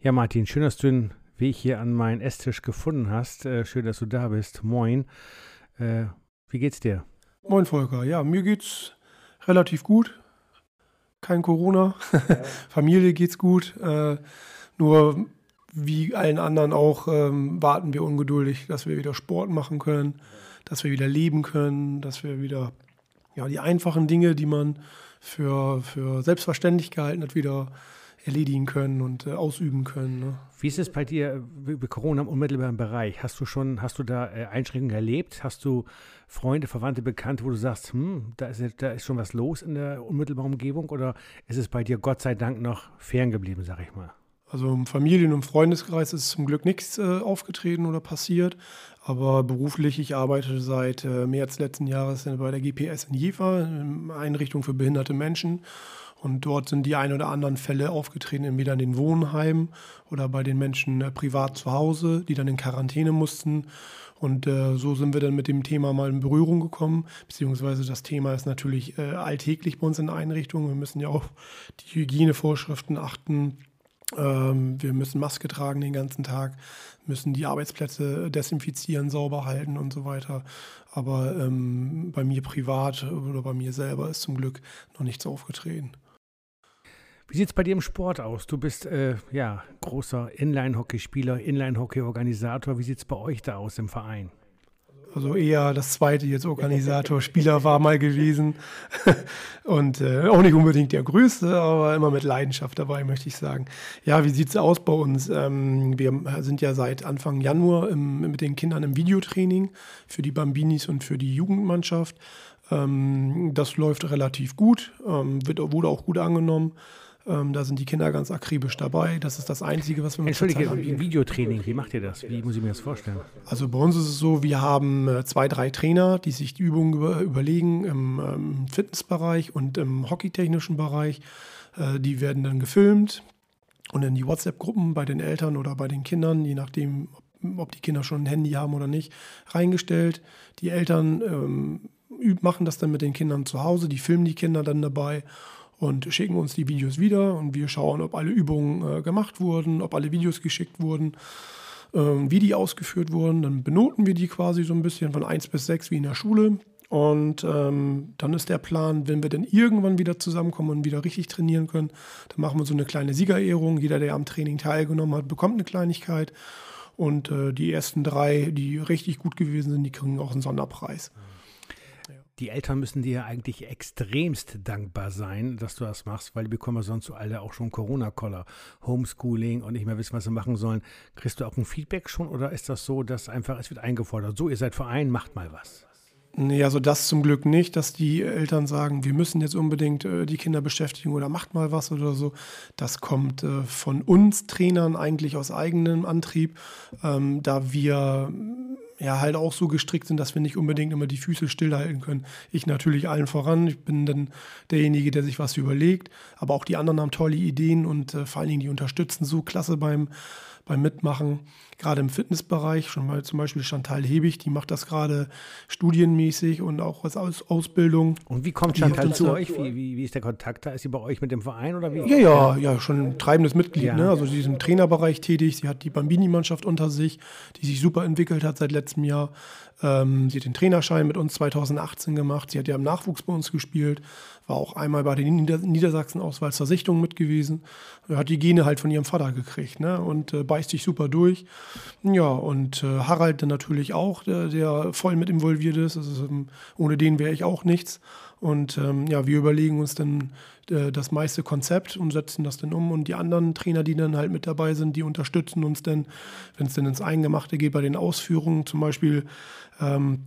Ja, Martin, schön, dass du den Weg hier an meinen Esstisch gefunden hast. Äh, schön, dass du da bist. Moin. Äh, wie geht's dir? Moin, Volker. Ja, mir geht's relativ gut. Kein Corona. Ja. Familie geht's gut. Äh, nur wie allen anderen auch ähm, warten wir ungeduldig, dass wir wieder Sport machen können, dass wir wieder leben können, dass wir wieder ja, die einfachen Dinge, die man für, für selbstverständlich gehalten hat, wieder erledigen können und äh, ausüben können. Ne? Wie ist es bei dir bei Corona im unmittelbaren Bereich? Hast du schon, hast du da äh, Einschränkungen erlebt? Hast du Freunde, Verwandte, Bekannte, wo du sagst, hm, da ist, da ist schon was los in der unmittelbaren Umgebung? Oder ist es bei dir Gott sei Dank noch ferngeblieben, sag ich mal? Also im Familien- und Freundeskreis ist zum Glück nichts äh, aufgetreten oder passiert. Aber beruflich, ich arbeite seit äh, März letzten Jahres bei der GPS in Jever, Einrichtung für behinderte Menschen. Und dort sind die ein oder anderen Fälle aufgetreten, entweder in den Wohnheimen oder bei den Menschen äh, privat zu Hause, die dann in Quarantäne mussten. Und äh, so sind wir dann mit dem Thema mal in Berührung gekommen, beziehungsweise das Thema ist natürlich äh, alltäglich bei uns in der Einrichtung. Wir müssen ja auch die Hygienevorschriften achten. Ähm, wir müssen Maske tragen den ganzen Tag, müssen die Arbeitsplätze desinfizieren, sauber halten und so weiter. Aber ähm, bei mir privat oder bei mir selber ist zum Glück noch nichts aufgetreten. Wie sieht es bei dir im Sport aus? Du bist äh, ja großer Inline-Hockeyspieler, Inline-Hockey-Organisator. Wie sieht es bei euch da aus im Verein? Also eher das zweite jetzt Organisator, Spieler war mal gewesen. Und äh, auch nicht unbedingt der größte, aber immer mit Leidenschaft dabei, möchte ich sagen. Ja, wie sieht es aus bei uns? Ähm, wir sind ja seit Anfang Januar im, mit den Kindern im Videotraining für die Bambinis und für die Jugendmannschaft. Ähm, das läuft relativ gut, ähm, wird, wurde auch gut angenommen. Ähm, da sind die Kinder ganz akribisch dabei. Das ist das Einzige, was wir mit Entschuldige, Videotraining, wie macht ihr das? Wie muss ich mir das vorstellen? Also bei uns ist es so, wir haben äh, zwei, drei Trainer, die sich die Übungen über, überlegen im ähm, Fitnessbereich und im hockeytechnischen Bereich. Äh, die werden dann gefilmt und in die WhatsApp-Gruppen bei den Eltern oder bei den Kindern, je nachdem, ob die Kinder schon ein Handy haben oder nicht, reingestellt. Die Eltern ähm, machen das dann mit den Kindern zu Hause, die filmen die Kinder dann dabei und schicken uns die Videos wieder und wir schauen, ob alle Übungen äh, gemacht wurden, ob alle Videos geschickt wurden, äh, wie die ausgeführt wurden. Dann benoten wir die quasi so ein bisschen von 1 bis 6 wie in der Schule. Und ähm, dann ist der Plan, wenn wir dann irgendwann wieder zusammenkommen und wieder richtig trainieren können, dann machen wir so eine kleine Siegerehrung. Jeder, der am Training teilgenommen hat, bekommt eine Kleinigkeit. Und äh, die ersten drei, die richtig gut gewesen sind, die kriegen auch einen Sonderpreis. Mhm die Eltern müssen dir eigentlich extremst dankbar sein, dass du das machst, weil die bekommen sonst so alle auch schon Corona-Koller, Homeschooling und nicht mehr wissen, was sie machen sollen. Kriegst du auch ein Feedback schon oder ist das so, dass einfach es wird eingefordert, so ihr seid Verein, macht mal was? Nee, also das zum Glück nicht, dass die Eltern sagen, wir müssen jetzt unbedingt äh, die Kinder beschäftigen oder macht mal was oder so. Das kommt äh, von uns Trainern eigentlich aus eigenem Antrieb, ähm, da wir ja halt auch so gestrickt sind, dass wir nicht unbedingt immer die Füße stillhalten können. Ich natürlich allen voran. Ich bin dann derjenige, der sich was überlegt. Aber auch die anderen haben tolle Ideen und äh, vor allen Dingen die unterstützen so klasse beim, beim Mitmachen gerade im Fitnessbereich, schon mal zum Beispiel Chantal Hebig, die macht das gerade studienmäßig und auch als Aus Ausbildung. Und wie kommt Chantal zu euch? Wie, wie, wie, ist der Kontakt da? Ist sie bei euch mit dem Verein oder wie? Ja, ja, ja, schon ein treibendes Mitglied. Ja. Ne? Also sie ist im Trainerbereich tätig, sie hat die Bambini-Mannschaft unter sich, die sich super entwickelt hat seit letztem Jahr. Ähm, sie hat den Trainerschein mit uns 2018 gemacht. Sie hat ja im Nachwuchs bei uns gespielt, war auch einmal bei den Nieder Niedersachsen-Auswahl zur Sichtung mit gewesen. Hat die Gene halt von ihrem Vater gekriegt ne? und äh, beißt sich super durch. Ja, und äh, Harald dann natürlich auch, der, der, voll mit involviert ist. Also, ohne den wäre ich auch nichts. Und ähm, ja, wir überlegen uns dann äh, das meiste Konzept und setzen das dann um. Und die anderen Trainer, die dann halt mit dabei sind, die unterstützen uns dann, wenn es dann ins Eingemachte geht bei den Ausführungen. Zum Beispiel ähm,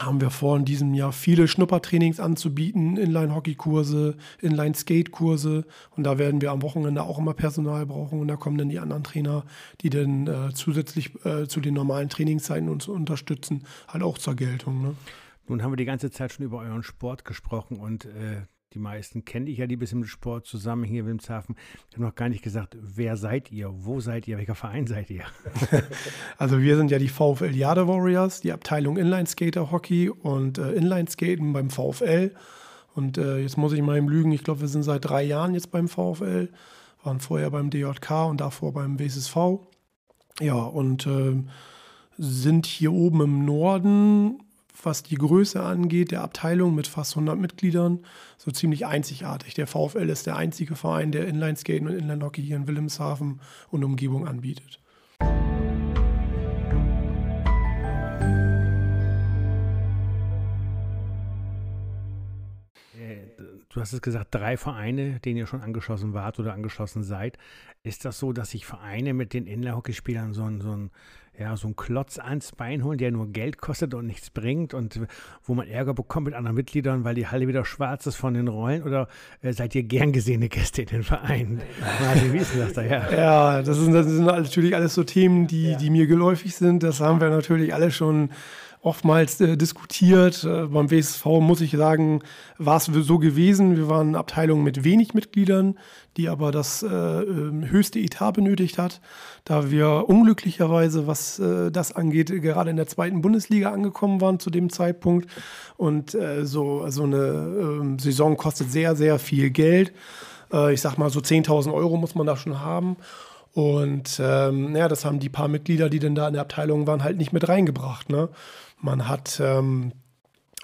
haben wir vor, in diesem Jahr viele Schnuppertrainings anzubieten, Inline-Hockey-Kurse, Inline-Skate-Kurse. Und da werden wir am Wochenende auch immer Personal brauchen. Und da kommen dann die anderen Trainer, die dann äh, zusätzlich äh, zu den normalen Trainingszeiten uns unterstützen, halt auch zur Geltung. Ne? Nun haben wir die ganze Zeit schon über euren Sport gesprochen und äh, die meisten kenne ich ja, die bisschen mit Sport zusammen hier in Wilmshaven. Ich habe noch gar nicht gesagt, wer seid ihr? Wo seid ihr? Welcher Verein seid ihr? also wir sind ja die VfL Jade Warriors, die Abteilung Inline Skater Hockey und äh, Inline Skaten beim VfL. Und äh, jetzt muss ich mal im Lügen, ich glaube, wir sind seit drei Jahren jetzt beim VfL waren vorher beim DJK und davor beim WSSV. Ja, und äh, sind hier oben im Norden, was die Größe angeht, der Abteilung mit fast 100 Mitgliedern, so ziemlich einzigartig. Der VfL ist der einzige Verein, der Inlineskaten und Inlinehockey hier in Wilhelmshaven und Umgebung anbietet. Du hast es gesagt, drei Vereine, denen ihr schon angeschlossen wart oder angeschlossen seid. Ist das so, dass sich Vereine mit den Inline-Hockeyspielern so ein, so, ein, ja, so ein Klotz ans Bein holen, der nur Geld kostet und nichts bringt und wo man Ärger bekommt mit anderen Mitgliedern, weil die Halle wieder schwarz ist von den Rollen? Oder äh, seid ihr gern gesehene Gäste in den Vereinen? Martin, wie ist das da? Ja, ja das, sind, das sind natürlich alles so Themen, die, ja. die mir geläufig sind. Das haben wir natürlich alle schon oftmals äh, diskutiert. Äh, beim WSV muss ich sagen, war es so gewesen. Wir waren eine Abteilung mit wenig Mitgliedern, die aber das äh, ähm, höchste Etat benötigt hat, da wir unglücklicherweise, was äh, das angeht, gerade in der zweiten Bundesliga angekommen waren zu dem Zeitpunkt. Und äh, so, so eine ähm, Saison kostet sehr, sehr viel Geld. Äh, ich sag mal, so 10.000 Euro muss man da schon haben. Und ähm, ja, das haben die paar Mitglieder, die denn da in der Abteilung waren, halt nicht mit reingebracht. Ne? Man hat, ähm,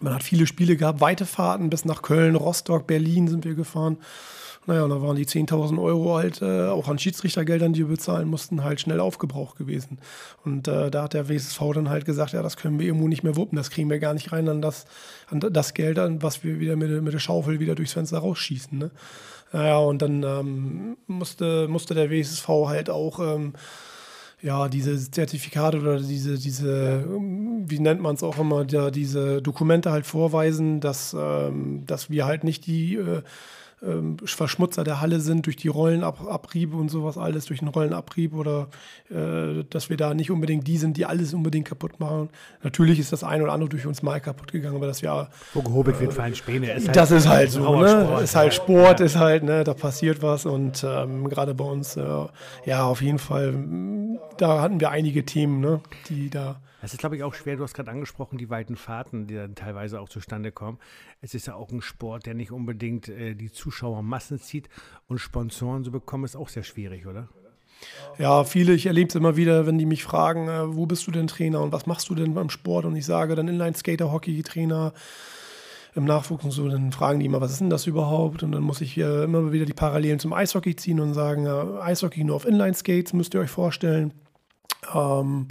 man hat viele Spiele gehabt, weite Fahrten bis nach Köln, Rostock, Berlin sind wir gefahren. Naja, da waren die 10.000 Euro halt äh, auch an Schiedsrichtergeldern, die wir bezahlen mussten, halt schnell aufgebraucht gewesen. Und äh, da hat der WSV dann halt gesagt, ja, das können wir irgendwo nicht mehr wuppen, das kriegen wir gar nicht rein an das, an das Geld, an was wir wieder mit, mit der Schaufel wieder durchs Fenster rausschießen. Ne? Naja, und dann ähm, musste, musste der WSV halt auch... Ähm, ja, diese Zertifikate oder diese, diese, wie nennt man es auch immer, ja, diese Dokumente halt vorweisen, dass, ähm, dass wir halt nicht die äh, ähm, Verschmutzer der Halle sind durch die Rollenabriebe und sowas alles, durch den Rollenabrieb oder äh, dass wir da nicht unbedingt die sind, die alles unbedingt kaputt machen. Natürlich ist das ein oder andere durch uns mal kaputt gegangen, aber das ja. Wo gehobelt äh, wird einen Späne. Ist halt das ist halt so, ne? Ist halt Sport, ja. ist halt, ne, da passiert was und ähm, gerade bei uns, äh, ja, auf jeden Fall, da hatten wir einige Themen, ne, die da das ist, glaube ich, auch schwer. Du hast gerade angesprochen, die weiten Fahrten, die dann teilweise auch zustande kommen. Es ist ja auch ein Sport, der nicht unbedingt äh, die Zuschauermassen zieht. Und Sponsoren zu bekommen, ist auch sehr schwierig, oder? Ja, viele, ich erlebe es immer wieder, wenn die mich fragen, äh, wo bist du denn Trainer und was machst du denn beim Sport? Und ich sage dann Inline-Skater-Hockey-Trainer im Nachwuchs und so, dann fragen die immer, was ist denn das überhaupt? Und dann muss ich äh, immer wieder die Parallelen zum Eishockey ziehen und sagen, äh, Eishockey nur auf Inline-Skates, müsst ihr euch vorstellen. Ähm,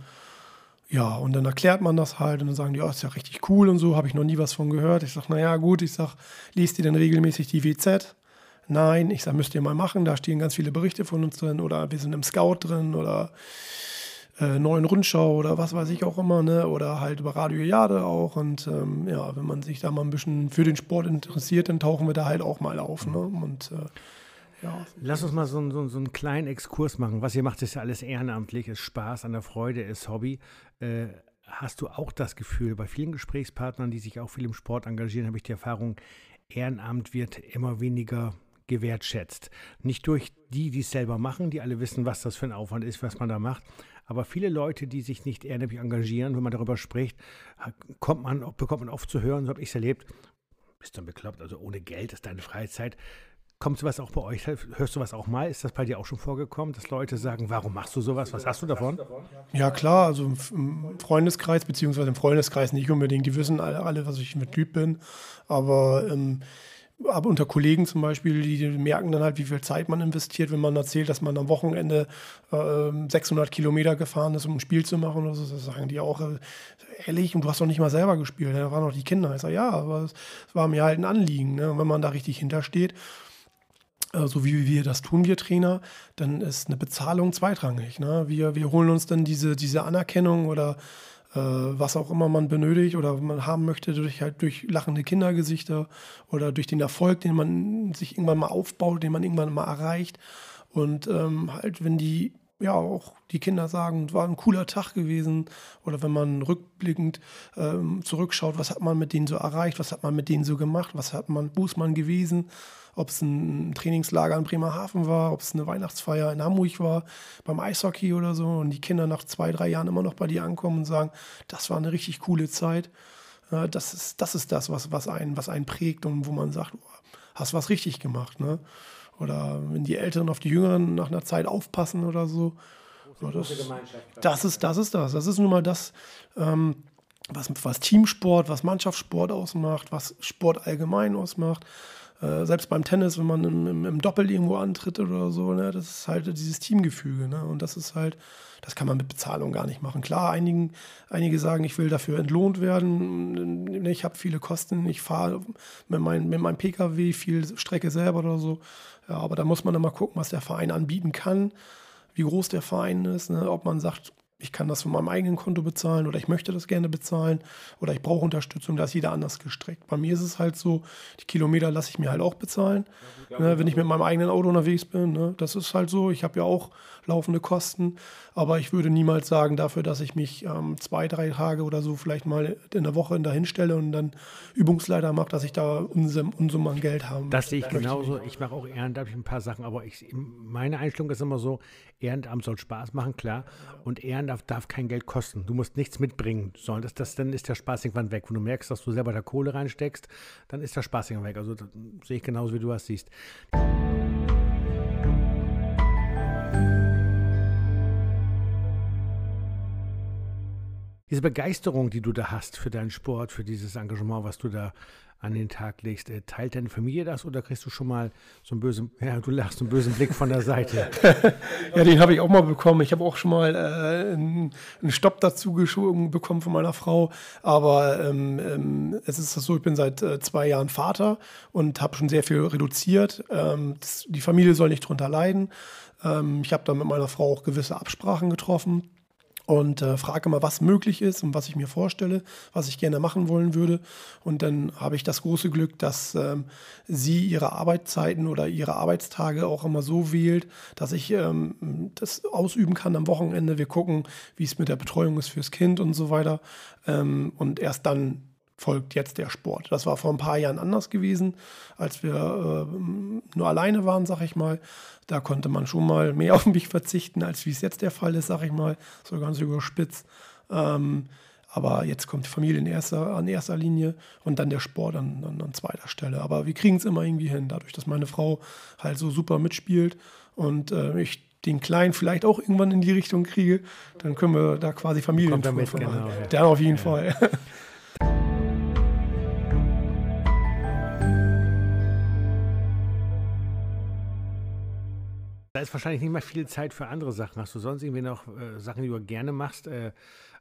ja, und dann erklärt man das halt und dann sagen die, oh, ist ja richtig cool und so, habe ich noch nie was von gehört. Ich sage, naja, gut, ich sage, liest ihr denn regelmäßig die WZ? Nein, ich sage, müsst ihr mal machen, da stehen ganz viele Berichte von uns drin oder wir sind im Scout drin oder äh, neuen Rundschau oder was weiß ich auch immer, ne? oder halt über Radio Jade auch. Und ähm, ja, wenn man sich da mal ein bisschen für den Sport interessiert, dann tauchen wir da halt auch mal auf. Ne? Und äh, ja. Lass uns mal so, so, so, einen kleinen Exkurs machen. Was ihr macht, ist ja alles ehrenamtlich, ist Spaß an der Freude, ist Hobby. Äh, hast du auch das Gefühl, bei vielen Gesprächspartnern, die sich auch viel im Sport engagieren, habe ich die Erfahrung, Ehrenamt wird immer weniger gewertschätzt. Nicht durch die, die es selber machen, die alle wissen, was das für ein Aufwand ist, was man da macht. Aber viele Leute, die sich nicht ehrenamtlich engagieren, wenn man darüber spricht, kommt man, bekommt man oft zu hören, so habe ich es erlebt, bist du bekloppt, also ohne Geld ist deine Freizeit. Kommt sowas auch bei euch? Hörst du was auch mal? Ist das bei dir auch schon vorgekommen, dass Leute sagen, warum machst du sowas? Was hast du davon? Ja, klar. Also im Freundeskreis, beziehungsweise im Freundeskreis nicht unbedingt. Die wissen alle, alle was ich mit Typ bin. Aber, ähm, aber unter Kollegen zum Beispiel, die merken dann halt, wie viel Zeit man investiert, wenn man erzählt, dass man am Wochenende äh, 600 Kilometer gefahren ist, um ein Spiel zu machen. Oder so, das sagen die auch, äh, ehrlich, und du hast doch nicht mal selber gespielt. Da waren noch die Kinder. Ich sage, ja, aber es war mir halt ein Anliegen. Ne? Und wenn man da richtig hintersteht, so wie wir das tun, wir Trainer, dann ist eine Bezahlung zweitrangig. Ne? Wir, wir holen uns dann diese, diese Anerkennung oder äh, was auch immer man benötigt oder man haben möchte, durch, halt durch lachende Kindergesichter oder durch den Erfolg, den man sich irgendwann mal aufbaut, den man irgendwann mal erreicht. Und ähm, halt, wenn die ja auch die Kinder sagen, war ein cooler Tag gewesen. Oder wenn man rückblickend ähm, zurückschaut, was hat man mit denen so erreicht, was hat man mit denen so gemacht, was hat man, wo ist man gewesen ob es ein Trainingslager in Bremerhaven war, ob es eine Weihnachtsfeier in Hamburg war, beim Eishockey oder so, und die Kinder nach zwei, drei Jahren immer noch bei dir ankommen und sagen, das war eine richtig coole Zeit. Das ist das, ist das was, was, einen, was einen prägt und wo man sagt, hast was richtig gemacht. Ne? oder wenn die Älteren auf die Jüngeren nach einer Zeit aufpassen oder so. Ja, das, das, ist, das ist das. Das ist nun mal das, ähm, was, was Teamsport, was Mannschaftssport ausmacht, was Sport allgemein ausmacht. Äh, selbst beim Tennis, wenn man im, im, im, Doppel irgendwo antritt oder so, ne, das ist halt dieses Teamgefüge. Ne? Und das ist halt, das kann man mit Bezahlung gar nicht machen. Klar, einigen, einige sagen, ich will dafür entlohnt werden. Ich habe viele Kosten, ich fahre mit, mein, mit meinem Pkw viel Strecke selber oder so. Ja, aber da muss man immer gucken, was der Verein anbieten kann, wie groß der Verein ist, ne? ob man sagt, ich kann das von meinem eigenen Konto bezahlen oder ich möchte das gerne bezahlen oder ich brauche Unterstützung, da ist jeder anders gestrickt. Bei mir ist es halt so, die Kilometer lasse ich mir halt auch bezahlen, ja, ne, wenn ich mit meinem eigenen Auto unterwegs bin. Ne, das ist halt so, ich habe ja auch laufende Kosten, aber ich würde niemals sagen dafür, dass ich mich ähm, zwei, drei Tage oder so vielleicht mal in der Woche dahin stelle und dann Übungsleiter mache, dass ich da Unsummen, Unsummen an Geld habe. Das sehe ich genauso. Ich mache auch ehrenamtlich ein paar Sachen, aber ich, meine Einstellung ist immer so, Ehrenamt soll Spaß machen, klar. Und Ehrenamt darf kein Geld kosten. Du musst nichts mitbringen, sondern das, das, dann ist der Spaß irgendwann weg. Wenn du merkst, dass du selber da Kohle reinsteckst, dann ist der Spaß irgendwann weg. Also sehe ich genauso, wie du das siehst. Diese Begeisterung, die du da hast für deinen Sport, für dieses Engagement, was du da an den Tag legst. Äh, teilt deine Familie das oder kriegst du schon mal so einen bösen, ja, du lachst, einen bösen Blick von der Seite? ja, den habe ich auch mal bekommen. Ich habe auch schon mal äh, einen, Stopp dazu geschoben bekommen von meiner Frau. Aber ähm, ähm, es ist so, ich bin seit äh, zwei Jahren Vater und habe schon sehr viel reduziert. Ähm, das, die Familie soll nicht drunter leiden. Ähm, ich habe da mit meiner Frau auch gewisse Absprachen getroffen und äh, frage mal, was möglich ist und was ich mir vorstelle, was ich gerne machen wollen würde. Und dann habe ich das große Glück, dass ähm, sie ihre Arbeitszeiten oder ihre Arbeitstage auch immer so wählt, dass ich ähm, das ausüben kann am Wochenende. Wir gucken, wie es mit der Betreuung ist fürs Kind und so weiter. Ähm, und erst dann folgt jetzt der Sport. Das war vor ein paar Jahren anders gewesen, als wir äh, nur alleine waren, sag ich mal. Da konnte man schon mal mehr auf mich verzichten, als wie es jetzt der Fall ist, sag ich mal. So ganz überspitzt. Ähm, aber jetzt kommt die Familie in erster, an erster Linie und dann der Sport an, an, an zweiter Stelle. Aber wir kriegen es immer irgendwie hin, dadurch, dass meine Frau halt so super mitspielt und äh, ich den Kleinen vielleicht auch irgendwann in die Richtung kriege, dann können wir da quasi Familien Kommt damit, genau, ja. Dann auf jeden ja. Fall. Da ist wahrscheinlich nicht mehr viel Zeit für andere Sachen. Hast du sonst irgendwie noch äh, Sachen, die du gerne machst, äh,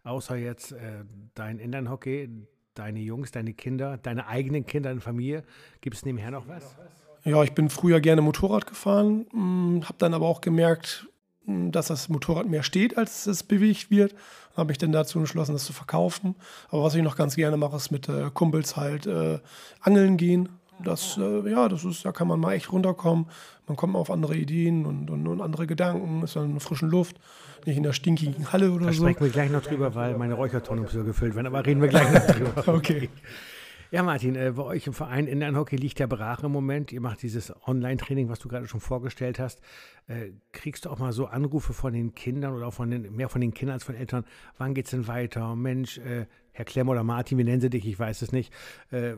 außer jetzt äh, dein Inlandhockey, deine Jungs, deine Kinder, deine eigenen Kinder und Familie? Gibt es nebenher noch was? Ja, ich bin früher gerne Motorrad gefahren, hm, habe dann aber auch gemerkt, hm, dass das Motorrad mehr steht, als es bewegt wird. Habe ich dann dazu entschlossen, das zu verkaufen. Aber was ich noch ganz gerne mache, ist mit äh, Kumpels halt äh, angeln gehen. Das, äh, ja, das ist, da kann man mal echt runterkommen. Man kommt mal auf andere Ideen und, und, und andere Gedanken, ist dann in der frischen Luft, nicht in der stinkigen Halle oder da so. Da sprechen wir gleich noch drüber, weil meine Räuchertonne ja gefüllt werden, aber reden wir gleich noch drüber. okay. Ja, Martin, äh, bei euch im Verein Inlandhockey liegt der Brache im Moment. Ihr macht dieses Online-Training, was du gerade schon vorgestellt hast. Äh, kriegst du auch mal so Anrufe von den Kindern oder auch von den, mehr von den Kindern als von Eltern? Wann geht es denn weiter? Mensch, äh, Herr Klemm oder Martin, wie nennen Sie dich? Ich weiß es nicht. Äh,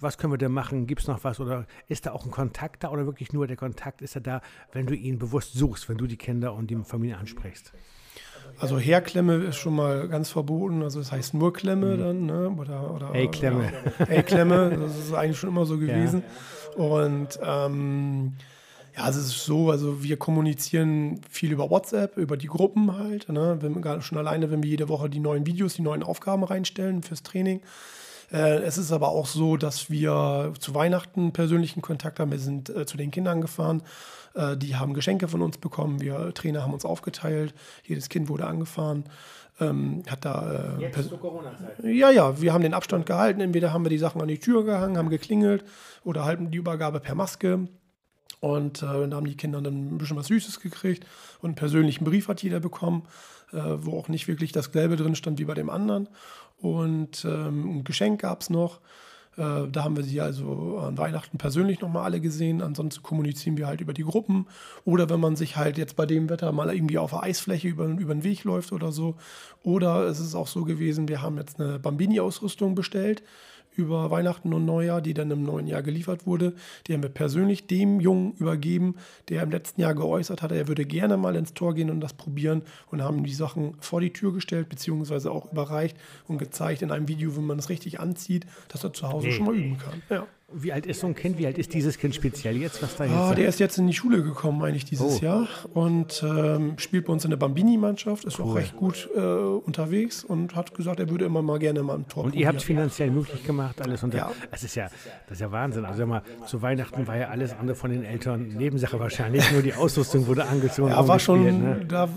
was können wir denn machen? Gibt es noch was? Oder ist da auch ein Kontakt da oder wirklich nur der Kontakt ist er da, wenn du ihn bewusst suchst, wenn du die Kinder und die Familie ansprichst? Also Herklemme ist schon mal ganz verboten, also das heißt nur Klemme mhm. dann, ne? Oder, oder Ey-Klemme. Ey-Klemme, das ist eigentlich schon immer so gewesen. Ja. Und ähm, ja, es ist so, also wir kommunizieren viel über WhatsApp, über die Gruppen halt. Ne? Wenn, schon alleine, wenn wir jede Woche die neuen Videos, die neuen Aufgaben reinstellen fürs Training. Äh, es ist aber auch so, dass wir zu Weihnachten persönlichen Kontakt haben. Wir sind äh, zu den Kindern gefahren. Äh, die haben Geschenke von uns bekommen. Wir Trainer haben uns aufgeteilt. Jedes Kind wurde angefahren. Ähm, hat da, äh, Jetzt zur Corona-Zeit. Ja, ja, wir haben den Abstand gehalten. Entweder haben wir die Sachen an die Tür gehangen, haben geklingelt oder halten die Übergabe per Maske. Und äh, da haben die Kinder dann ein bisschen was Süßes gekriegt und einen persönlichen Brief hat jeder bekommen, äh, wo auch nicht wirklich dasselbe drin stand wie bei dem anderen. Und ähm, ein Geschenk gab es noch. Äh, da haben wir sie also an Weihnachten persönlich nochmal alle gesehen. Ansonsten kommunizieren wir halt über die Gruppen. Oder wenn man sich halt jetzt bei dem Wetter mal irgendwie auf der Eisfläche über, über den Weg läuft oder so. Oder es ist auch so gewesen, wir haben jetzt eine Bambini-Ausrüstung bestellt über Weihnachten und Neujahr, die dann im neuen Jahr geliefert wurde. Die haben wir persönlich dem Jungen übergeben, der im letzten Jahr geäußert hatte, er würde gerne mal ins Tor gehen und das probieren und haben die Sachen vor die Tür gestellt, beziehungsweise auch überreicht und gezeigt in einem Video, wie man es richtig anzieht, dass er zu Hause nee. schon mal üben kann. Ja. Wie alt ist so ein Kind? Wie alt ist dieses Kind speziell jetzt? Was da jetzt ah, der ist jetzt in die Schule gekommen, eigentlich dieses oh. Jahr. Und ähm, spielt bei uns in der Bambini-Mannschaft, ist cool. auch recht gut äh, unterwegs und hat gesagt, er würde immer mal gerne mal ein Tor Und ihr habt es finanziell möglich gemacht, alles unter. Ja. Das ist ja, das ist ja Wahnsinn. Also mal, zu Weihnachten war ja alles andere von den Eltern Nebensache wahrscheinlich. Nur die Ausrüstung wurde angezogen. Ja, war schon, ne? da,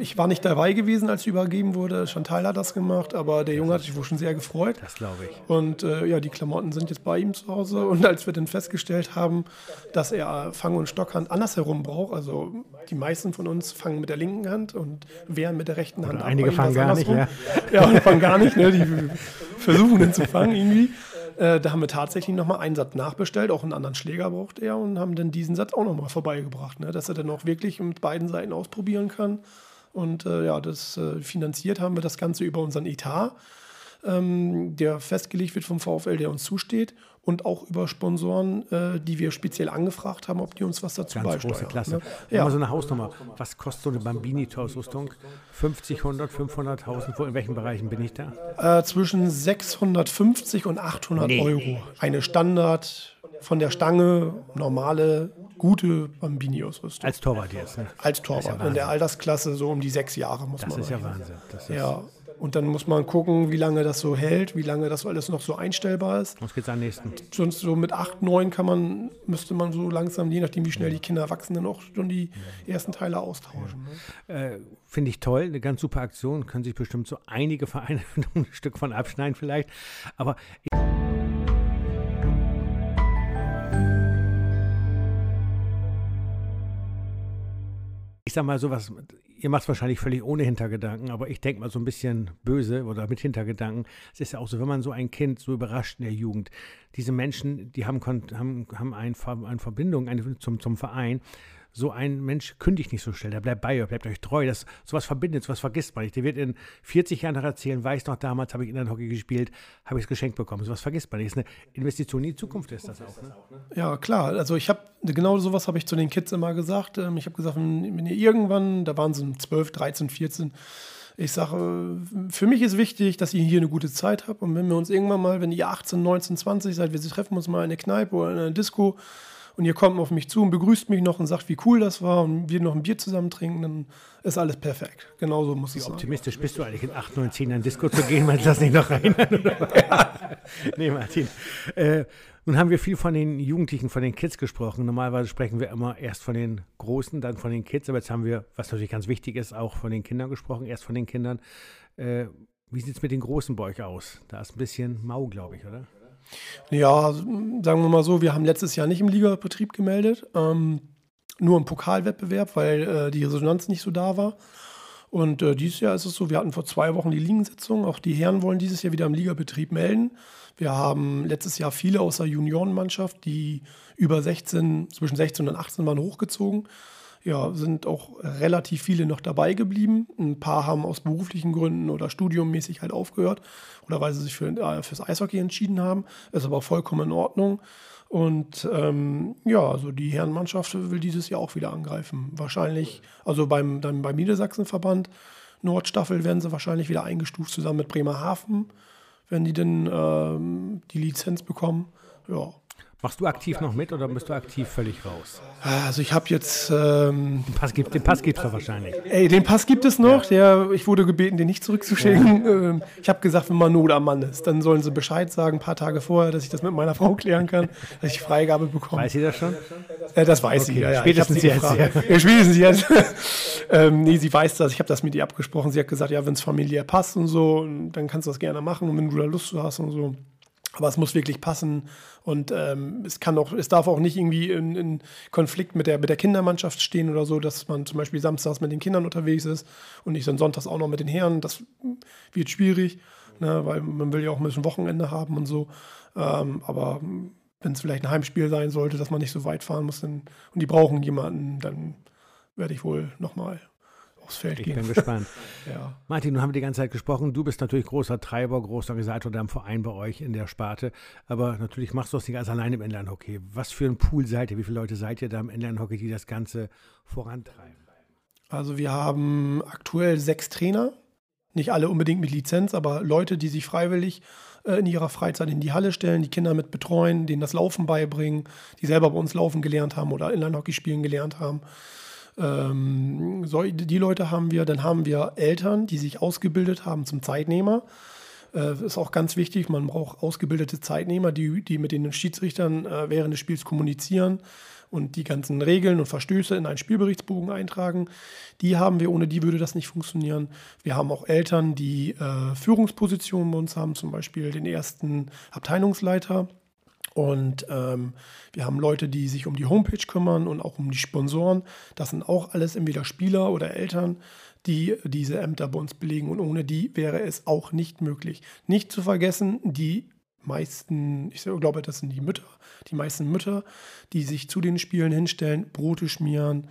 ich war nicht dabei gewesen, als übergeben wurde. Chantal hat das gemacht, aber der Junge hat sich wohl schon sehr gefreut. Das glaube ich. Und äh, ja, die Klamotten sind jetzt bei ihm zu Hause. Und als wir dann festgestellt haben, dass er Fang- und Stockhand andersherum braucht, also die meisten von uns fangen mit der linken Hand und wehren mit der rechten Hand ab. Einige fangen gar nicht, ja. Ja, und fangen gar nicht, ne? die versuchen dann zu fangen irgendwie. Äh, da haben wir tatsächlich nochmal einen Satz nachbestellt, auch einen anderen Schläger braucht er und haben dann diesen Satz auch nochmal vorbeigebracht, ne? dass er dann auch wirklich mit beiden Seiten ausprobieren kann. Und äh, ja, das äh, finanziert haben wir das Ganze über unseren Etat ähm, der festgelegt wird vom VfL, der uns zusteht und auch über Sponsoren, äh, die wir speziell angefragt haben, ob die uns was dazu Ganz beisteuern. große Klasse. Ne? Ja. Mal so eine Hausnummer. Was kostet so eine Bambini-Ausrüstung? 50, 100, 500.000? In welchen Bereichen bin ich da? Äh, zwischen 650 und 800 nee. Euro. Eine Standard von der Stange, normale, gute Bambini-Ausrüstung. Als Torwart jetzt? Ne? Als Torwart. Ja In der Altersklasse so um die sechs Jahre muss das man Das ist ja Wahnsinn. Das ist ja. Und dann muss man gucken, wie lange das so hält, wie lange das alles noch so einstellbar ist. Was geht's am nächsten? Sonst so mit 8, 9 kann man, müsste man so langsam, je nachdem wie schnell die Kinder wachsen, dann auch schon die ersten Teile austauschen. Ne? Äh, Finde ich toll, eine ganz super Aktion. Können sich bestimmt so einige Vereine ein Stück von abschneiden vielleicht. Aber ich sag mal sowas, ihr macht es wahrscheinlich völlig ohne Hintergedanken, aber ich denke mal so ein bisschen böse oder mit Hintergedanken. Es ist ja auch so, wenn man so ein Kind so überrascht in der Jugend, diese Menschen, die haben, haben, haben eine, Verbindung zum, zum Verein so ein Mensch kündigt nicht so schnell, der bleibt bei euch, bleibt euch treu. Das, sowas verbindet, sowas vergisst man nicht. Der wird in 40 Jahren noch erzählen, weiß noch, damals habe ich Hockey gespielt, habe ich es geschenkt bekommen. Sowas vergisst man nicht. Das ist eine Investition in die Zukunft, ist das auch. Ne? Ja, klar. Also ich habe, genau sowas habe ich zu den Kids immer gesagt. Ähm, ich habe gesagt, wenn ihr irgendwann, da waren sie 12, 13, 14, ich sage, für mich ist wichtig, dass ihr hier eine gute Zeit habt. Und wenn wir uns irgendwann mal, wenn ihr 18, 19, 20 seid, wir treffen uns mal in eine Kneipe oder in einer Disco, und ihr kommt auf mich zu und begrüßt mich noch und sagt, wie cool das war und wir noch ein Bier zusammen trinken, dann ist alles perfekt. Genauso muss wie es sein. Optimistisch bist du eigentlich, in 8, 9, 10 Jahren Disco zu gehen? Man lass nicht noch rein. ja. Nee, Martin. Äh, nun haben wir viel von den Jugendlichen, von den Kids gesprochen. Normalerweise sprechen wir immer erst von den Großen, dann von den Kids. Aber jetzt haben wir, was natürlich ganz wichtig ist, auch von den Kindern gesprochen. Erst von den Kindern. Äh, wie sieht es mit den Großen bei euch aus? Da ist ein bisschen mau, glaube ich, oder? Ja, sagen wir mal so, wir haben letztes Jahr nicht im Ligabetrieb gemeldet, ähm, nur im Pokalwettbewerb, weil äh, die Resonanz nicht so da war. Und äh, dieses Jahr ist es so, wir hatten vor zwei Wochen die Ligensitzung. Auch die Herren wollen dieses Jahr wieder im Ligabetrieb melden. Wir haben letztes Jahr viele aus der Juniorenmannschaft, die über 16, zwischen 16 und 18 waren, hochgezogen ja, sind auch relativ viele noch dabei geblieben. Ein paar haben aus beruflichen Gründen oder studiummäßig halt aufgehört oder weil sie sich für, äh, fürs Eishockey entschieden haben. Ist aber vollkommen in Ordnung. Und ähm, ja, also die Herrenmannschaft will dieses Jahr auch wieder angreifen. Wahrscheinlich, also beim, dann beim Niedersachsenverband Nordstaffel werden sie wahrscheinlich wieder eingestuft zusammen mit Bremerhaven, wenn die denn ähm, die Lizenz bekommen. Ja, Machst du aktiv noch mit oder bist du aktiv völlig raus? Also ich habe jetzt... Ähm, den Pass gibt den Pass gibt's doch wahrscheinlich. Ey, den Pass gibt es noch. Ja. Der, ich wurde gebeten, den nicht zurückzuschicken. Ja. Ähm, ich habe gesagt, wenn man Not am Mann ist, dann sollen sie Bescheid sagen, ein paar Tage vorher, dass ich das mit meiner Frau klären kann, dass ich Freigabe bekomme. Weiß sie das schon? Äh, das weiß okay. sie, ja. Spätestens jetzt. Ja. spätestens jetzt. ähm, nee, sie weiß das. Ich habe das mit ihr abgesprochen. Sie hat gesagt, ja, wenn es familiär passt und so, dann kannst du das gerne machen und wenn du da Lust hast und so. Aber es muss wirklich passen und ähm, es kann auch, es darf auch nicht irgendwie in, in, Konflikt mit der, mit der Kindermannschaft stehen oder so, dass man zum Beispiel samstags mit den Kindern unterwegs ist und nicht dann sonntags auch noch mit den Herren. Das wird schwierig, ne, weil man will ja auch ein bisschen Wochenende haben und so. Ähm, aber wenn es vielleicht ein Heimspiel sein sollte, dass man nicht so weit fahren muss dann, und die brauchen jemanden, dann werde ich wohl nochmal aufs Feld ich. Ich bin gespannt. ja. Martin, nun haben wir die ganze Zeit gesprochen. Du bist natürlich großer Treiber, großer Organisator da im Verein bei euch in der Sparte. Aber natürlich machst du das nicht ganz alleine im Inline-Hockey. Was für ein Pool seid ihr? Wie viele Leute seid ihr da im Inline-Hockey, die das Ganze vorantreiben? Also wir haben aktuell sechs Trainer. Nicht alle unbedingt mit Lizenz, aber Leute, die sich freiwillig äh, in ihrer Freizeit in die Halle stellen, die Kinder mit betreuen, denen das Laufen beibringen, die selber bei uns laufen gelernt haben oder Inline-Hockey spielen gelernt haben. Ähm, so, die Leute haben wir. Dann haben wir Eltern, die sich ausgebildet haben zum Zeitnehmer. Das äh, ist auch ganz wichtig. Man braucht ausgebildete Zeitnehmer, die, die mit den Schiedsrichtern äh, während des Spiels kommunizieren und die ganzen Regeln und Verstöße in einen Spielberichtsbogen eintragen. Die haben wir, ohne die würde das nicht funktionieren. Wir haben auch Eltern, die äh, Führungspositionen bei uns haben, zum Beispiel den ersten Abteilungsleiter. Und ähm, wir haben Leute, die sich um die Homepage kümmern und auch um die Sponsoren. Das sind auch alles entweder Spieler oder Eltern, die diese Ämter bei uns belegen. Und ohne die wäre es auch nicht möglich. Nicht zu vergessen, die meisten, ich glaube, das sind die Mütter, die meisten Mütter, die sich zu den Spielen hinstellen, Brote schmieren,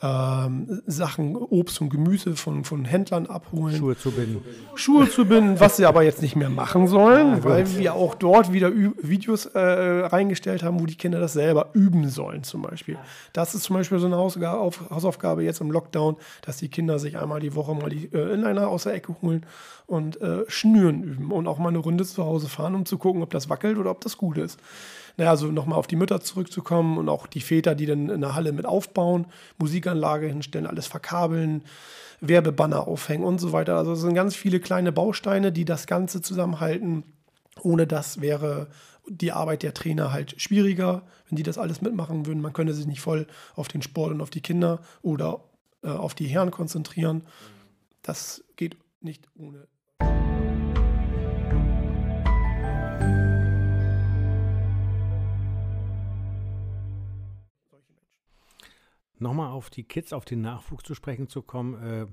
ähm, Sachen, Obst und Gemüse von, von Händlern abholen. Schuhe zu binden. Schuhe zu binden, was sie aber jetzt nicht mehr machen sollen, ja, weil wir auch dort wieder Ü Videos äh, reingestellt haben, wo die Kinder das selber üben sollen zum Beispiel. Das ist zum Beispiel so eine Hausaufgabe jetzt im Lockdown, dass die Kinder sich einmal die Woche mal die äh, Inliner aus der Ecke holen und äh, Schnüren üben und auch mal eine Runde zu Hause fahren, um zu gucken, ob das wackelt oder ob das gut ist. Naja, also nochmal auf die Mütter zurückzukommen und auch die Väter, die dann in der Halle mit aufbauen, Musikanlage hinstellen, alles verkabeln, Werbebanner aufhängen und so weiter. Also es sind ganz viele kleine Bausteine, die das Ganze zusammenhalten. Ohne das wäre die Arbeit der Trainer halt schwieriger, wenn die das alles mitmachen würden. Man könnte sich nicht voll auf den Sport und auf die Kinder oder äh, auf die Herren konzentrieren. Das geht nicht ohne Nochmal auf die Kids, auf den Nachwuchs zu sprechen zu kommen. Äh,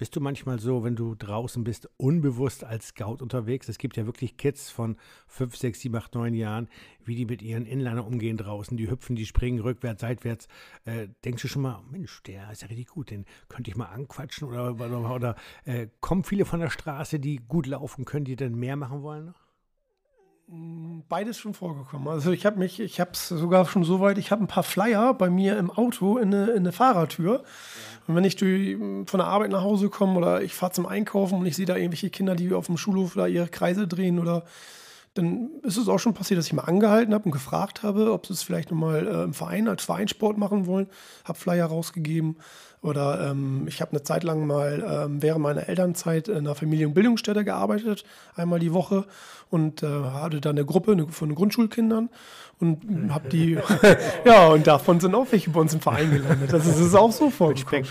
bist du manchmal so, wenn du draußen bist, unbewusst als Scout unterwegs? Es gibt ja wirklich Kids von 5, 6, 7, 8, 9 Jahren, wie die mit ihren Inlinern umgehen draußen. Die hüpfen, die springen rückwärts, seitwärts. Äh, denkst du schon mal, Mensch, der ist ja richtig gut, den könnte ich mal anquatschen? Oder, oder, oder äh, kommen viele von der Straße, die gut laufen können, die dann mehr machen wollen noch? Beides schon vorgekommen. Also ich habe mich, ich habe es sogar schon so weit, ich habe ein paar Flyer bei mir im Auto in eine, in eine Fahrertür. Ja. Und wenn ich durch, von der Arbeit nach Hause komme oder ich fahre zum Einkaufen und ich sehe da irgendwelche Kinder, die auf dem Schulhof da ihre Kreise drehen oder dann ist es auch schon passiert, dass ich mal angehalten habe und gefragt habe, ob sie es vielleicht nochmal äh, im Verein als Vereinssport machen wollen. Habe Flyer rausgegeben. Oder ähm, ich habe eine Zeit lang mal ähm, während meiner Elternzeit in einer Familienbildungsstätte gearbeitet, einmal die Woche und äh, hatte da eine Gruppe eine, von Grundschulkindern und habe die, ja, und davon sind auch welche bei uns im Verein gelandet. Das ist, das ist auch so vorgekommen.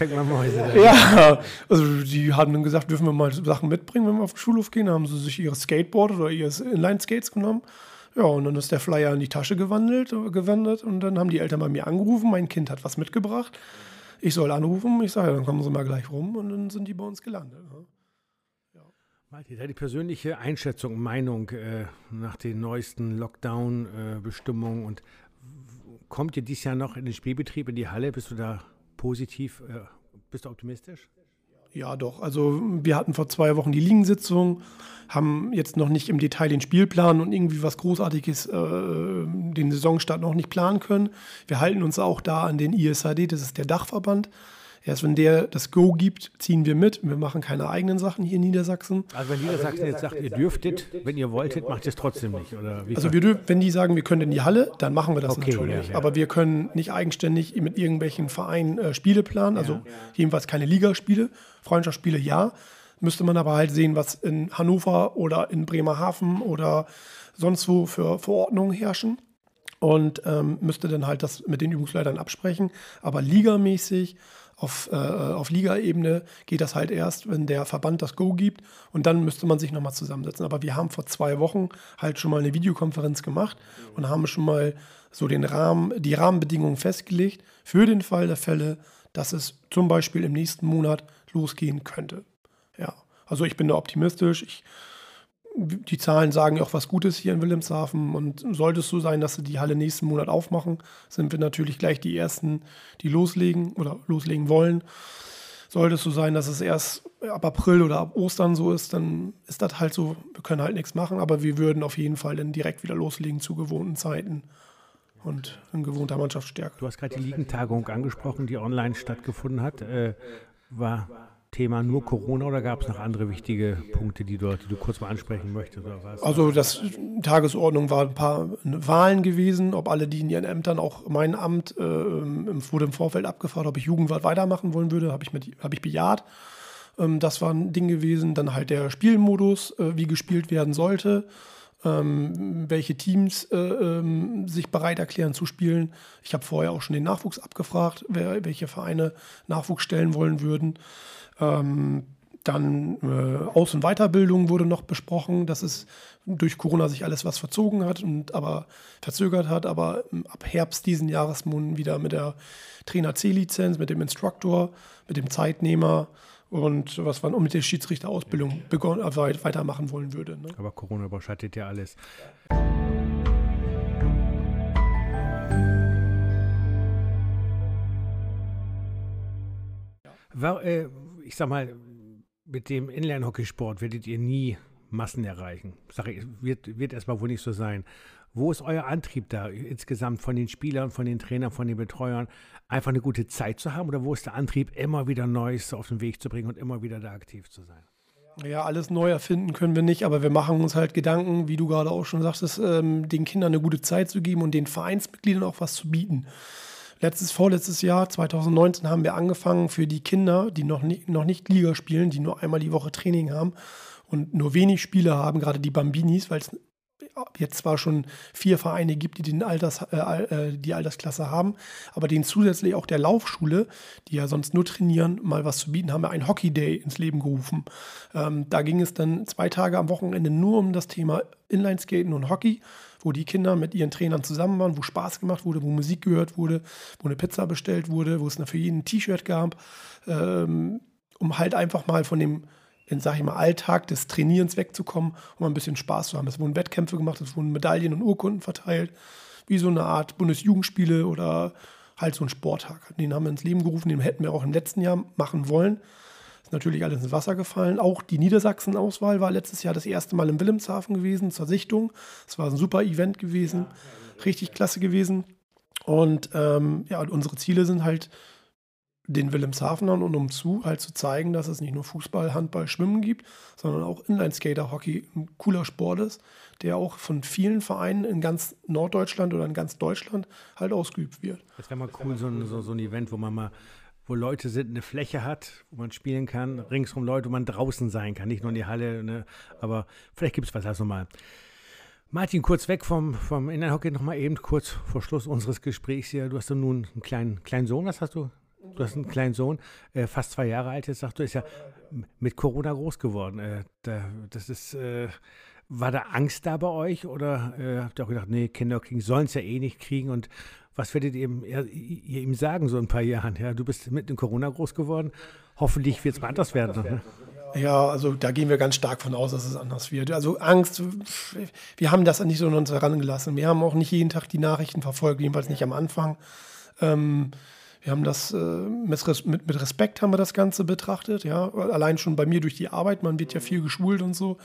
Ja, also die haben dann gesagt, dürfen wir mal Sachen mitbringen, wenn wir auf den Schulhof gehen. Da haben sie sich ihre Skateboard oder ihre Inline-Skates genommen. Ja, und dann ist der Flyer in die Tasche gewandelt, gewandert und dann haben die Eltern bei mir angerufen, mein Kind hat was mitgebracht. Ich soll anrufen, ich sage, dann kommen sie mal gleich rum und dann sind die bei uns gelandet. Ne? Ja. Martin, die persönliche Einschätzung, Meinung äh, nach den neuesten Lockdown-Bestimmungen äh, und kommt ihr dieses Jahr noch in den Spielbetrieb, in die Halle? Bist du da positiv, äh, bist du optimistisch? Ja, doch. Also wir hatten vor zwei Wochen die Ligensitzung, haben jetzt noch nicht im Detail den Spielplan und irgendwie was Großartiges, äh, den Saisonstart noch nicht planen können. Wir halten uns auch da an den ISAD, das ist der Dachverband. Erst wenn der das Go gibt, ziehen wir mit. Wir machen keine eigenen Sachen hier in Niedersachsen. Also wenn Niedersachsen jetzt sagt, ihr dürftet, wenn ihr wolltet, macht ihr es trotzdem nicht, oder? also wir dürfen, wenn die sagen, wir können in die Halle, dann machen wir das okay, natürlich. Ja, ja. Aber wir können nicht eigenständig mit irgendwelchen Vereinen äh, Spiele planen. Also ja. jedenfalls keine Ligaspiele. Freundschaftsspiele ja. Müsste man aber halt sehen, was in Hannover oder in Bremerhaven oder sonst wo für Verordnungen herrschen und ähm, müsste dann halt das mit den Übungsleitern absprechen. Aber ligamäßig auf, äh, auf Ligaebene geht das halt erst, wenn der Verband das Go gibt und dann müsste man sich nochmal zusammensetzen. Aber wir haben vor zwei Wochen halt schon mal eine Videokonferenz gemacht und haben schon mal so den Rahmen, die Rahmenbedingungen festgelegt für den Fall der Fälle, dass es zum Beispiel im nächsten Monat losgehen könnte. Ja, also ich bin da optimistisch. Ich die Zahlen sagen ja auch was Gutes hier in Wilhelmshaven. Und sollte es so sein, dass sie die Halle nächsten Monat aufmachen, sind wir natürlich gleich die Ersten, die loslegen oder loslegen wollen. sollte es so sein, dass es erst ab April oder ab Ostern so ist, dann ist das halt so, wir können halt nichts machen, aber wir würden auf jeden Fall dann direkt wieder loslegen zu gewohnten Zeiten und in gewohnter Mannschaftsstärke. Du hast gerade die Ligentagung angesprochen, die online stattgefunden hat. Äh, war Thema nur Corona oder gab es noch andere wichtige Punkte, die, dort, die du kurz mal ansprechen möchtest? Also das Tagesordnung war ein paar Wahlen gewesen, ob alle, die in ihren Ämtern, auch mein Amt äh, wurde im Vorfeld abgefragt, ob ich Jugendwart weitermachen wollen würde, habe ich, hab ich bejaht. Ähm, das war ein Ding gewesen. Dann halt der Spielmodus, äh, wie gespielt werden sollte. Ähm, welche Teams äh, ähm, sich bereit erklären zu spielen. Ich habe vorher auch schon den Nachwuchs abgefragt, wer, welche Vereine Nachwuchs stellen wollen würden. Ähm, dann äh, Aus- und Weiterbildung wurde noch besprochen, dass es durch Corona sich alles was verzogen hat und aber verzögert hat, aber ähm, ab Herbst diesen Jahres wieder mit der Trainer C-Lizenz, mit dem Instruktor, mit dem Zeitnehmer und was man mit der Schiedsrichterausbildung begonnen, äh, weitermachen wollen würde. Ne? Aber Corona überschattet ja alles. War, äh, ich sag mal, mit dem Inline-Hockeysport werdet ihr nie Massen erreichen. Sag ich, wird, wird erstmal wohl nicht so sein. Wo ist euer Antrieb da insgesamt von den Spielern, von den Trainern, von den Betreuern, einfach eine gute Zeit zu haben? Oder wo ist der Antrieb, immer wieder Neues auf den Weg zu bringen und immer wieder da aktiv zu sein? Ja, alles neu erfinden können wir nicht, aber wir machen uns halt Gedanken, wie du gerade auch schon sagtest, ähm, den Kindern eine gute Zeit zu geben und den Vereinsmitgliedern auch was zu bieten. Letztes, vorletztes Jahr, 2019, haben wir angefangen für die Kinder, die noch, nie, noch nicht Liga spielen, die nur einmal die Woche Training haben und nur wenig Spiele haben, gerade die Bambinis, weil es jetzt zwar schon vier Vereine gibt, die den Alters, äh, äh, die Altersklasse haben, aber denen zusätzlich auch der Laufschule, die ja sonst nur trainieren, mal was zu bieten, haben wir einen Hockey Day ins Leben gerufen. Ähm, da ging es dann zwei Tage am Wochenende nur um das Thema Inlineskaten und Hockey wo die Kinder mit ihren Trainern zusammen waren, wo Spaß gemacht wurde, wo Musik gehört wurde, wo eine Pizza bestellt wurde, wo es für jeden ein T-Shirt gab, ähm, um halt einfach mal von dem, sag ich mal, Alltag des Trainierens wegzukommen, um ein bisschen Spaß zu haben. Es wurden Wettkämpfe gemacht, es wurden Medaillen und Urkunden verteilt, wie so eine Art Bundesjugendspiele oder halt so ein Sporttag. Den haben wir ins Leben gerufen, den hätten wir auch im letzten Jahr machen wollen. Ist natürlich alles ins Wasser gefallen. Auch die Niedersachsen-Auswahl war letztes Jahr das erste Mal in Wilhelmshaven gewesen zur Sichtung. Es war ein super Event gewesen, richtig klasse gewesen. Und ähm, ja, unsere Ziele sind halt den Wilhelmshavenern und umzu halt zu zeigen, dass es nicht nur Fußball, Handball, Schwimmen gibt, sondern auch Inlineskater, Hockey ein cooler Sport ist, der auch von vielen Vereinen in ganz Norddeutschland oder in ganz Deutschland halt ausgeübt wird. Das wäre mal cool, so ein, so, so ein Event, wo man mal wo Leute sind, eine Fläche hat, wo man spielen kann, ringsrum Leute, wo man draußen sein kann, nicht nur in die Halle, ne? aber vielleicht gibt es was also mal. Martin, kurz weg vom, vom Inlandhockey noch mal eben kurz vor Schluss unseres Gesprächs hier. Du hast ja nun einen kleinen, kleinen Sohn, was hast du? Du hast einen kleinen Sohn, äh, fast zwei Jahre alt, jetzt sagst du, ist ja mit Corona groß geworden. Äh, da, das ist, äh, war da Angst da bei euch oder äh, habt ihr auch gedacht, nee, Kinder sollen es ja eh nicht kriegen und was werdet ihr ihm, ihr ihm sagen, so ein paar Jahren? Ja, du bist mit in Corona groß geworden. Hoffentlich wird es mal anders werden. Ne? Ja, also da gehen wir ganz stark von aus, dass es anders wird. Also Angst, wir haben das nicht so an uns herangelassen. Wir haben auch nicht jeden Tag die Nachrichten verfolgt, jedenfalls nicht am Anfang. Ähm, wir haben das äh, mit, mit, Respekt haben wir das Ganze betrachtet, ja. Allein schon bei mir durch die Arbeit, man wird ja viel geschult und so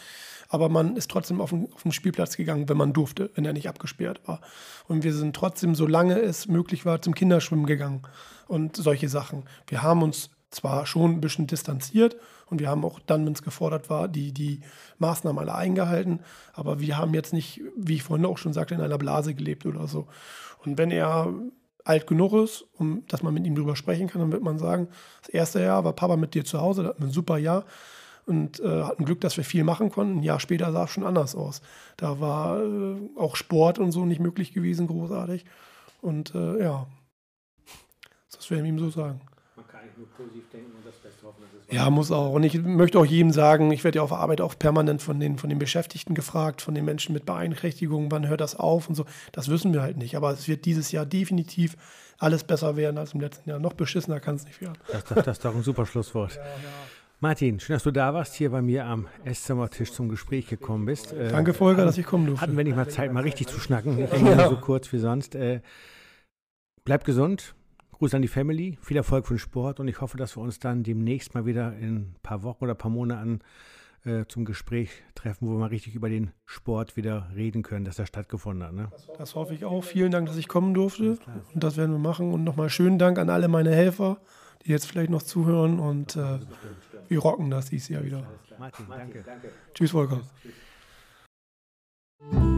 aber man ist trotzdem auf den, auf den Spielplatz gegangen, wenn man durfte, wenn er nicht abgesperrt war. Und wir sind trotzdem, solange es möglich war, zum Kinderschwimmen gegangen und solche Sachen. Wir haben uns zwar schon ein bisschen distanziert und wir haben auch dann, wenn es gefordert war, die, die Maßnahmen alle eingehalten, aber wir haben jetzt nicht, wie ich vorhin auch schon sagte, in einer Blase gelebt oder so. Und wenn er alt genug ist, um, dass man mit ihm drüber sprechen kann, dann wird man sagen, das erste Jahr war Papa mit dir zu Hause, das hat ein super Jahr und äh, hatten Glück, dass wir viel machen konnten. Ein Jahr später sah es schon anders aus. Da war äh, auch Sport und so nicht möglich gewesen, großartig. Und äh, ja, das werden wir ihm so sagen. Eigentlich nur positiv denken und das Beste hoffen. Ja, muss auch. Und ich möchte auch jedem sagen, ich werde ja auf Arbeit auch permanent von den, von den Beschäftigten gefragt, von den Menschen mit Beeinträchtigungen, wann hört das auf und so. Das wissen wir halt nicht. Aber es wird dieses Jahr definitiv alles besser werden als im letzten Jahr. Noch beschissener kann es nicht werden. Das, das, das ist doch ein super Schlusswort. Ja, ja. Martin, schön, dass du da warst, hier bei mir am Esszimmertisch zum Gespräch gekommen bist. Äh, Danke, Volker, dass ich kommen durfte. Hatten wir nicht mal Zeit, mal richtig zu schnacken, nicht ja. so kurz wie sonst. Äh, bleib gesund, Gruß an die Family, viel Erfolg für den Sport und ich hoffe, dass wir uns dann demnächst mal wieder in ein paar Wochen oder ein paar Monaten äh, zum Gespräch treffen, wo wir mal richtig über den Sport wieder reden können, dass er stattgefunden hat. Ne? Das hoffe ich auch. Vielen Dank, dass ich kommen durfte. Und das werden wir machen. Und nochmal schönen Dank an alle meine Helfer, die jetzt vielleicht noch zuhören. Und äh, wir rocken das dieses Jahr wieder. Martin, danke. Tschüss, Volker. Tschüss.